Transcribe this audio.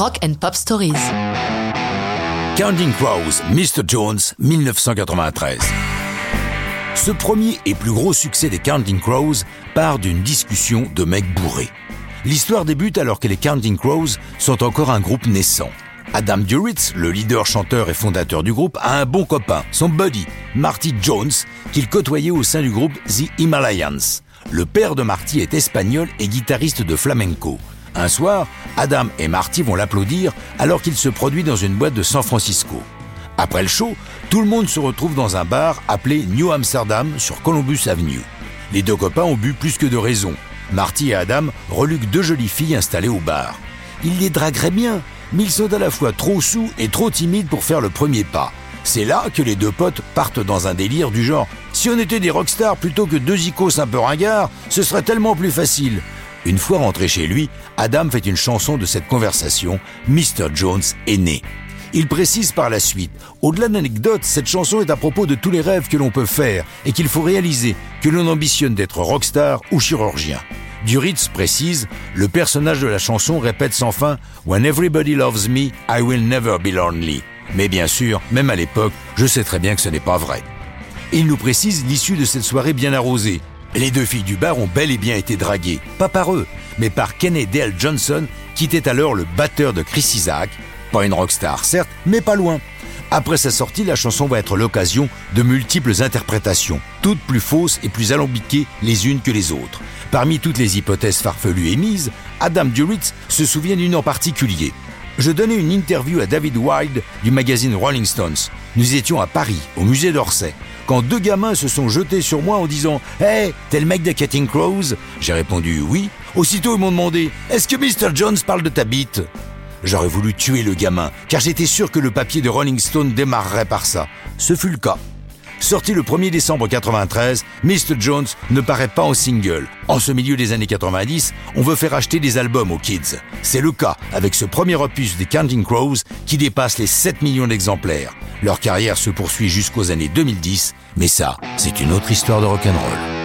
Rock and Pop Stories. Counting Crows, Mr. Jones, 1993. Ce premier et plus gros succès des Counting Crows part d'une discussion de mecs bourrés. L'histoire débute alors que les Counting Crows sont encore un groupe naissant. Adam Duritz, le leader, chanteur et fondateur du groupe, a un bon copain, son buddy, Marty Jones, qu'il côtoyait au sein du groupe The Himalayans. Le père de Marty est espagnol et guitariste de flamenco. Un soir, Adam et Marty vont l'applaudir alors qu'il se produit dans une boîte de San Francisco. Après le show, tout le monde se retrouve dans un bar appelé New Amsterdam sur Columbus Avenue. Les deux copains ont bu plus que de raison. Marty et Adam reluquent deux jolies filles installées au bar. Ils les dragueraient bien, mais ils sont à la fois trop sous et trop timides pour faire le premier pas. C'est là que les deux potes partent dans un délire du genre si on était des rockstars plutôt que deux icos un peu ringards, ce serait tellement plus facile. Une fois rentré chez lui, Adam fait une chanson de cette conversation, Mr. Jones est né. Il précise par la suite, au-delà d'anecdotes, cette chanson est à propos de tous les rêves que l'on peut faire et qu'il faut réaliser, que l'on ambitionne d'être rockstar ou chirurgien. Duritz précise, le personnage de la chanson répète sans fin When everybody loves me, I will never be lonely. Mais bien sûr, même à l'époque, je sais très bien que ce n'est pas vrai. Il nous précise l'issue de cette soirée bien arrosée. Les deux filles du bar ont bel et bien été draguées, pas par eux, mais par Kenny Dale Johnson, qui était alors le batteur de Chris Isaac. Pas une rockstar, certes, mais pas loin. Après sa sortie, la chanson va être l'occasion de multiples interprétations, toutes plus fausses et plus alambiquées les unes que les autres. Parmi toutes les hypothèses farfelues émises, Adam Duritz se souvient d'une en particulier. Je donnais une interview à David Wilde du magazine Rolling Stones. Nous étions à Paris, au musée d'Orsay quand deux gamins se sont jetés sur moi en disant Hey, t'es le mec de Cutting Crows? J'ai répondu oui. Aussitôt, ils m'ont demandé Est-ce que Mr. Jones parle de ta bite? J'aurais voulu tuer le gamin, car j'étais sûr que le papier de Rolling Stone démarrerait par ça. Ce fut le cas. Sorti le 1er décembre 93, Mr. Jones ne paraît pas en single. En ce milieu des années 90, on veut faire acheter des albums aux kids. C'est le cas avec ce premier opus des Counting Crows qui dépasse les 7 millions d'exemplaires. Leur carrière se poursuit jusqu'aux années 2010, mais ça, c'est une autre histoire de rock'n'roll.